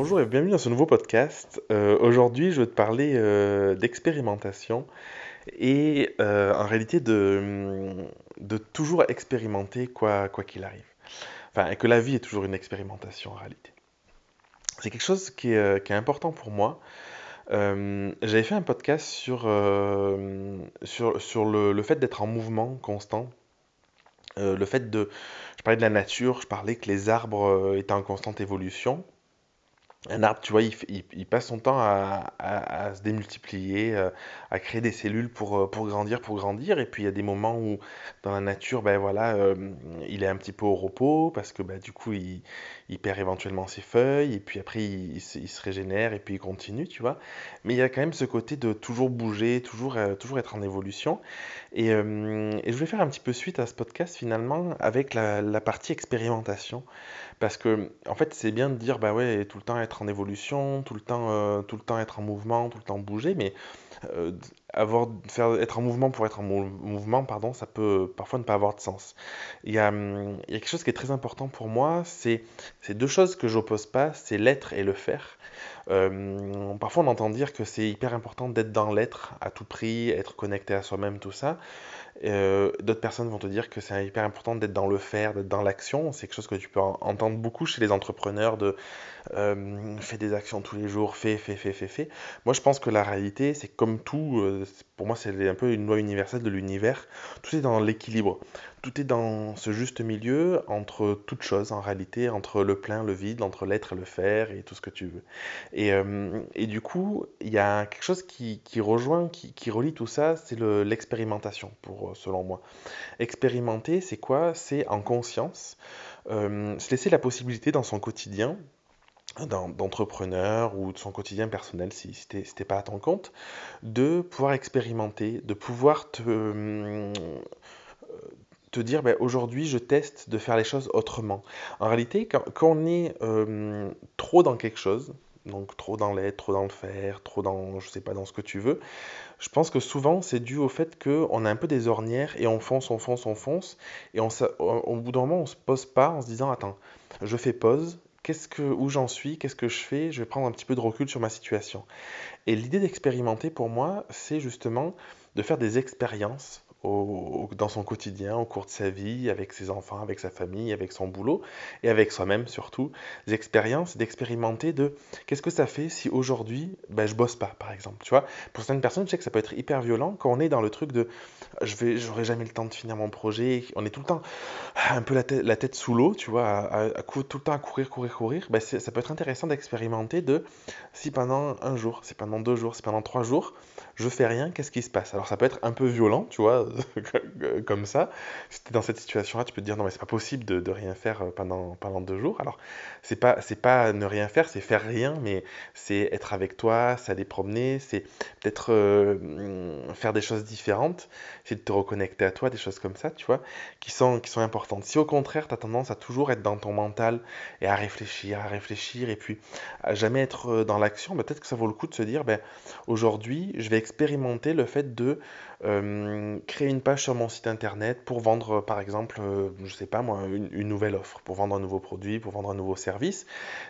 Bonjour et bienvenue dans ce nouveau podcast. Euh, aujourd'hui, je vais te parler euh, d'expérimentation et euh, en réalité de, toujours expérimenter quoi qu'il arrive. Enfin, que la vie est toujours une expérimentation en réalité. C'est quelque chose qui est, important pour moi. J'avais fait un podcast sur, sur, le, fait d'être en mouvement constant. Le fait de... Je parlais de la nature, je parlais que les arbres étaient en constante évolution. Un arbre, tu vois, il, il- passe son temps à, à- se démultiplier, euh, à créer des cellules pour, euh, pour grandir, pour grandir. Et puis il y a des moments où dans la nature, ben voilà, euh, il est un petit peu au repos parce que ben, du coup, il, il perd éventuellement ses feuilles. Et puis après, il, se, régénère et puis il continue, tu vois. Mais il y a quand même ce côté de toujours bouger, toujours, toujours être en évolution. Et, et je voulais faire un petit peu suite à ce podcast finalement avec la partie expérimentation. Parce que, en fait, c'est bien de dire, bah ouais, tout le temps être en évolution, tout le temps, euh, tout le temps être en mouvement, tout le temps bouger, mais euh, avoir, faire, être en mouvement pour être en mou- mouvement, pardon, ça peut parfois ne pas avoir de sens. Il y a, hum, il y a quelque chose qui est très important pour moi, c'est deux choses que j'oppose pas, c'est l'être et le faire. Euh, parfois, on entend dire que c'est hyper important d'être dans l'être à tout prix, être connecté à soi-même, tout ça. Euh, d'autres personnes vont te dire que c'est hyper important d'être dans le faire, d'être dans l'action. C'est quelque chose que tu peux en- entendre beaucoup chez les entrepreneurs de euh, fais des actions tous les jours, fais, fais, fais, fais, fais. Moi, je pense que la réalité, c'est comme tout. euh, pour moi, c'est un peu une loi universelle de l'univers. Tout est dans l'équilibre. Tout est dans ce juste milieu entre toutes choses, en réalité, entre le plein, le vide, entre l'être et le faire et tout ce que tu veux. Et, euh, du coup, il y a quelque chose qui, rejoint, qui, relie tout ça, c'est le- l'expérimentation, pour, euh, selon moi. Expérimenter, c'est quoi? C'est en conscience, euh, se laisser la possibilité dans son quotidien, d'en- d'entrepreneur ou de son quotidien personnel, si, t'es si pas à ton compte, de pouvoir expérimenter, de pouvoir te, te dire, ben, aujourd'hui, je teste de faire les choses autrement. En réalité, quand, on est euh, trop dans quelque chose, donc trop dans l'être, trop dans le faire, trop dans, je sais pas, dans ce que tu veux, je pense que souvent c'est dû au fait qu'on a un peu des ornières et on fonce, on fonce, on fonce, et on, au bout d'un moment on se pose pas en se disant, attends, je fais pause. Qu'est-ce que, où j'en suis, qu'est-ce que je fais, je vais prendre un petit peu de recul sur ma situation. Et l'idée d'expérimenter pour moi, c'est justement de faire des expériences dans son quotidien, au cours de sa vie, avec ses enfants, avec sa famille, avec son boulot et avec soi-même surtout. Des expériences, d'expérimenter de qu'est-ce que ça fait si aujourd'hui ben, je bosse pas, par exemple. Tu vois, pour certaines personnes, je sais que ça peut être hyper violent quand on est dans le truc de je vais, jamais le temps de finir mon projet. On est tout le temps un peu la tête, sous l'eau, tu vois, tout le temps à courir, courir, courir. Ben, ça peut être intéressant d'expérimenter de si pendant un jour, si pendant deux jours, si pendant trois jours, je fais rien, qu'est-ce qui se passe? Alors ça peut être un peu violent, tu vois, comme ça. Si tu es dans cette situation-là, tu peux te dire non mais c'est pas possible de, de rien faire euh, pendant, pendant deux jours. Alors c'est pas c'est pas ne rien faire, c'est faire rien, mais c'est être avec toi, c'est aller promener, c'est peut-être euh, faire des choses différentes, c'est de te reconnecter à toi, des choses comme ça, tu vois, qui sont qui sont importantes. Si au contraire tu as tendance à toujours être dans ton mental et à réfléchir, à réfléchir et puis à jamais être euh, dans l'action, bah, peut-être que ça vaut le coup de se dire ben Aujourd'hui, je vais expérimenter le fait de créer une page sur mon site internet pour vendre, euh, par exemple, euh, je sais pas moi, une, nouvelle offre, pour vendre un nouveau produit, pour vendre un nouveau service,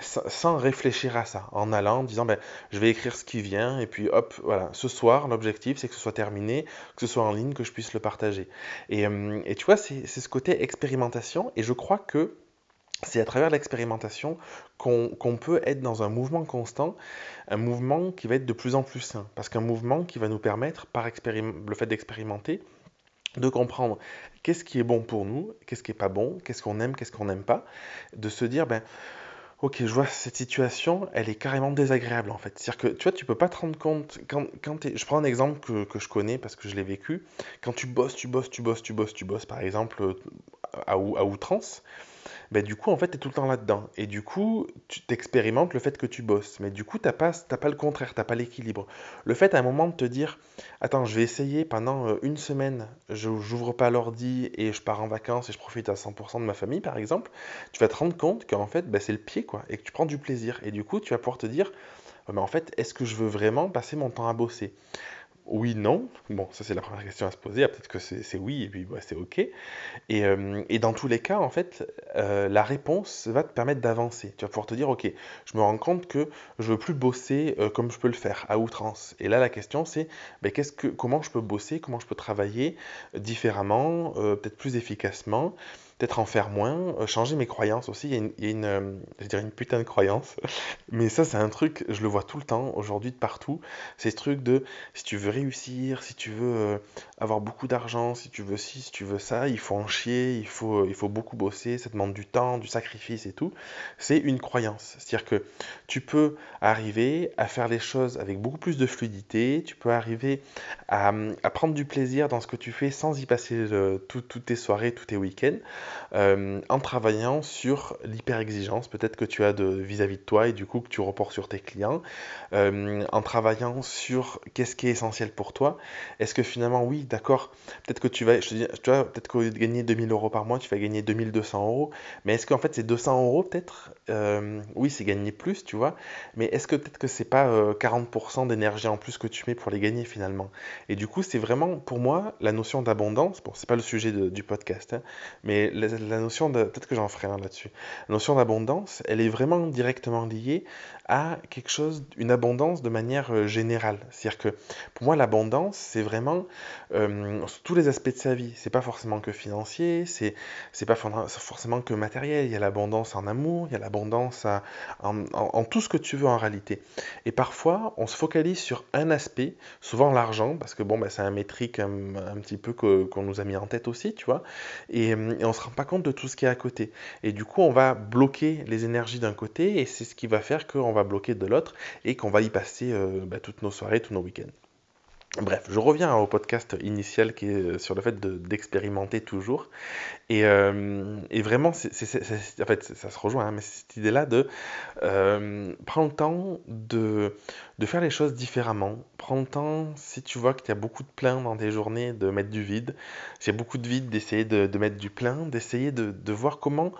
sans, réfléchir à ça, en allant, en disant, ben, je vais écrire ce qui vient, et puis hop, voilà, ce soir, l'objectif, c'est que ce soit terminé, que ce soit en ligne, que je puisse le partager. Et, euh, et tu vois, c'est ce côté expérimentation, et je crois que c'est à travers l'expérimentation qu'on peut être dans un mouvement constant, un mouvement qui va être de plus en plus sain. Parce qu'un mouvement qui va nous permettre, par le fait d'expérimenter, de comprendre qu'est-ce qui est bon pour nous, qu'est-ce qui est pas bon, qu'est-ce qu'on aime, qu'est-ce qu'on n'aime pas, de se dire, ben, ok, je vois cette situation, elle est carrément désagréable en fait. C'est-à-dire que, tu vois, tu peux pas te rendre compte, quand, quand je prends un exemple que, que je connais parce que je l'ai vécu, quand tu bosses, tu bosses, tu bosses, tu bosses, tu bosses, par exemple, à, à outrance, bah, du coup, en fait, tu es tout le temps là-dedans. Et du coup, tu t'expérimentes le fait que tu bosses. Mais du coup, t'as pas, t'as pas le contraire, t'as pas l'équilibre. Le fait à un moment de te dire, attends, je vais essayer pendant euh, une semaine, je j'ouvre pas l'ordi et je pars en vacances et je profite à 100% de ma famille, par exemple, tu vas te rendre compte qu'en fait, bah, c'est le pied, quoi, et que tu prends du plaisir. Et du coup, tu vas pouvoir te dire, mais en fait, est-ce que je veux vraiment passer mon temps à bosser? Oui, non. Bon, ça c'est la première question à se poser. Peut-être que c'est oui et puis bah, c'est ok. Et, euh, et, dans tous les cas, en fait, euh, la réponse va te permettre d'avancer. Tu vas pouvoir te dire, ok, je me rends compte que je veux plus bosser euh, comme je peux le faire à outrance. Et là, la question c'est, ben, qu'est-ce que, comment je peux bosser, comment je peux travailler différemment, peut-être plus efficacement peut-être en faire moins, euh, changer mes croyances aussi. Il y a une, euh, je dirais une putain de croyance, mais ça c'est un truc, je le vois tout le temps aujourd'hui de partout. C'est ce truc de si tu veux réussir, si tu veux euh, avoir beaucoup d'argent, si tu veux ci, si tu veux ça, il faut en chier, il faut, il faut beaucoup bosser, ça demande du temps, du sacrifice et tout. C'est une croyance, c'est-à-dire que tu peux arriver à faire les choses avec beaucoup plus de fluidité, tu peux arriver à prendre du plaisir dans ce que tu fais sans y passer toutes tes soirées, tous tes week-ends. Euh, en travaillant sur l'hyper-exigence peut-être que tu as vis-à-vis de, toi et du coup que tu reportes sur tes clients, euh, en travaillant sur qu'est-ce qui est essentiel pour toi. Est-ce que finalement, oui, d'accord, peut-être que tu vas, je te dis, tu vois, peut-être qu'au de gagner 2000 euros par mois, tu vas gagner 2200 euros, mais est-ce qu'en fait ces 200 euros, peut-être, euh, oui, c'est gagner plus, tu vois, mais est-ce que peut-être que c'est pas 40% d'énergie en plus que tu mets pour les gagner finalement. Et du coup, c'est vraiment pour moi la notion d'abondance, bon, c'est pas le sujet du podcast, hein, mais la, notion peut-être que j'en ferai un là-dessus, notion d'abondance, elle est vraiment directement liée à quelque chose, une abondance de manière euh, générale. C'est-à-dire que pour moi, l'abondance, c'est vraiment euh, tous les aspects de sa vie. C'est pas forcément que financier, c'est pas forcément que matériel. Il y a l'abondance en amour, il y a l'abondance en, tout ce que tu veux en réalité. Et parfois, on se focalise sur un aspect, souvent l'argent, parce que bon, bah, c'est un métrique un, un petit peu qu'on nous a mis en tête aussi, tu vois. Et, et on se rend pas compte de tout ce qui est à côté. Et du coup, on va bloquer les énergies d'un côté, et c'est ce qui va faire qu'on va bloquer de l'autre et qu'on va y passer euh, bah, toutes nos soirées, tous nos week-ends. Bref, je reviens au podcast initial qui est euh, sur le fait d'expérimenter toujours. Et, euh, et vraiment, c'est, en fait, ça se rejoint, hein, mais cette idée-là de prendre le temps de, de faire les choses différemment. Prendre le temps, si tu vois qu'il y a beaucoup de plein dans tes journées, de mettre du vide. S'il y a beaucoup de vide, d'essayer de, de, mettre du plein, d'essayer de, de voir comment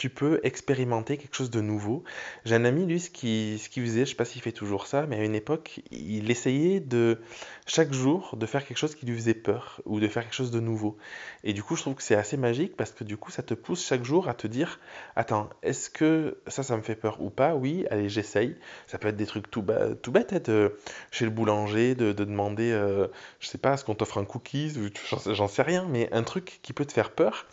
tu peux expérimenter quelque chose de nouveau. J'ai un ami, lui, ce qu'il ce qui faisait, je sais pas s'il fait toujours ça, mais à une époque, il essayait de, chaque jour, de faire quelque chose qui lui faisait peur, ou de faire quelque chose de nouveau. Et du coup, je trouve que c'est assez magique, parce que du coup, ça te pousse chaque jour à te dire, attends, est-ce que ça, ça me fait peur ou pas? Oui, allez, j'essaye. Ça peut être des trucs tout, tout bêtes, être hein, chez le boulanger, de, demander, euh, je sais pas, est-ce qu'on t'offre un cookies, j'en sais rien, mais un truc qui peut te faire peur.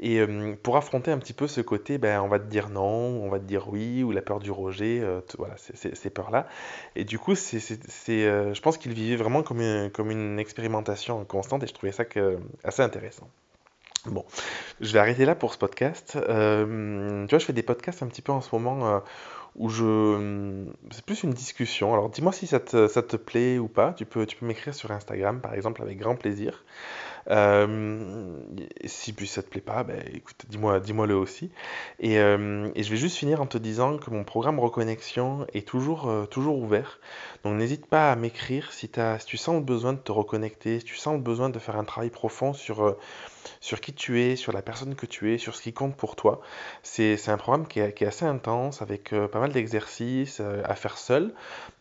Et euh, pour affronter un petit peu ce côté ben, on va te dire non, on va te dire oui, ou la peur du rejet, euh, voilà, ces peurs-là. Et du coup, c'est, euh, je pense qu'il vivait vraiment comme une, comme une expérimentation constante et je trouvais ça assez intéressant. Bon, je vais arrêter là pour ce podcast. Euh, tu vois, je fais des podcasts un petit peu en ce moment où je... C'est plus une discussion. Alors dis-moi si ça te, ça te plaît ou pas. Tu peux, tu peux m'écrire sur Instagram, par exemple, avec grand plaisir. Euh, si puis ça te plaît pas, ben, écoute, dis-moi, dis-moi le aussi. Et, euh, et, je vais juste finir en te disant que mon programme Reconnexion est toujours, euh, toujours ouvert. Donc n'hésite pas à m'écrire si, si tu sens le besoin de te reconnecter, si tu sens le besoin de faire un travail profond sur sur qui tu es, sur la personne que tu es, sur ce qui compte pour toi. C'est un programme qui est, qui est, assez intense, avec euh, pas mal d'exercices euh, à faire seul,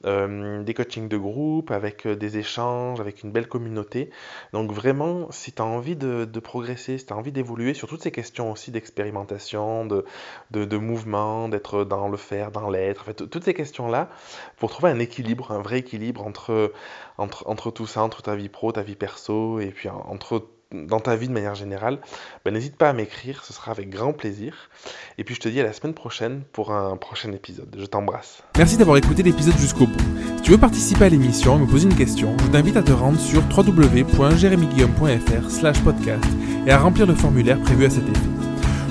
euh, des coachings de groupe, avec des échanges, avec une belle communauté. Donc vraiment, si tu as envie de, de, progresser, si tu as envie d'évoluer sur toutes ces questions aussi d'expérimentation, de, de, de, mouvement, d'être dans le faire, dans l'être, en fait, toutes ces questions-là, pour trouver un équilibre, un vrai équilibre entre, entre, entre tout ça, entre ta vie pro, ta vie perso, et puis entre dans ta vie de manière générale, ben, n'hésite pas à m'écrire, ce sera avec grand plaisir. Et puis je te dis à la semaine prochaine pour un prochain épisode. Je t'embrasse. Merci d'avoir écouté l'épisode jusqu'au bout. Si tu veux participer à l'émission et me poser une question, je t'invite à te rendre sur www.jeremyguillaume.fr slash podcast et à remplir le formulaire prévu à cet effet.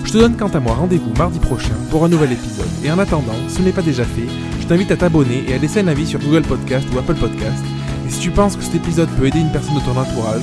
Je te donne quant à moi rendez-vous mardi prochain pour un nouvel épisode. Et en attendant, si ce n'est pas déjà fait, je t'invite à t'abonner et à laisser un avis sur Google Podcast ou Apple Podcast. Et si tu penses que cet épisode peut aider une personne de ton entourage,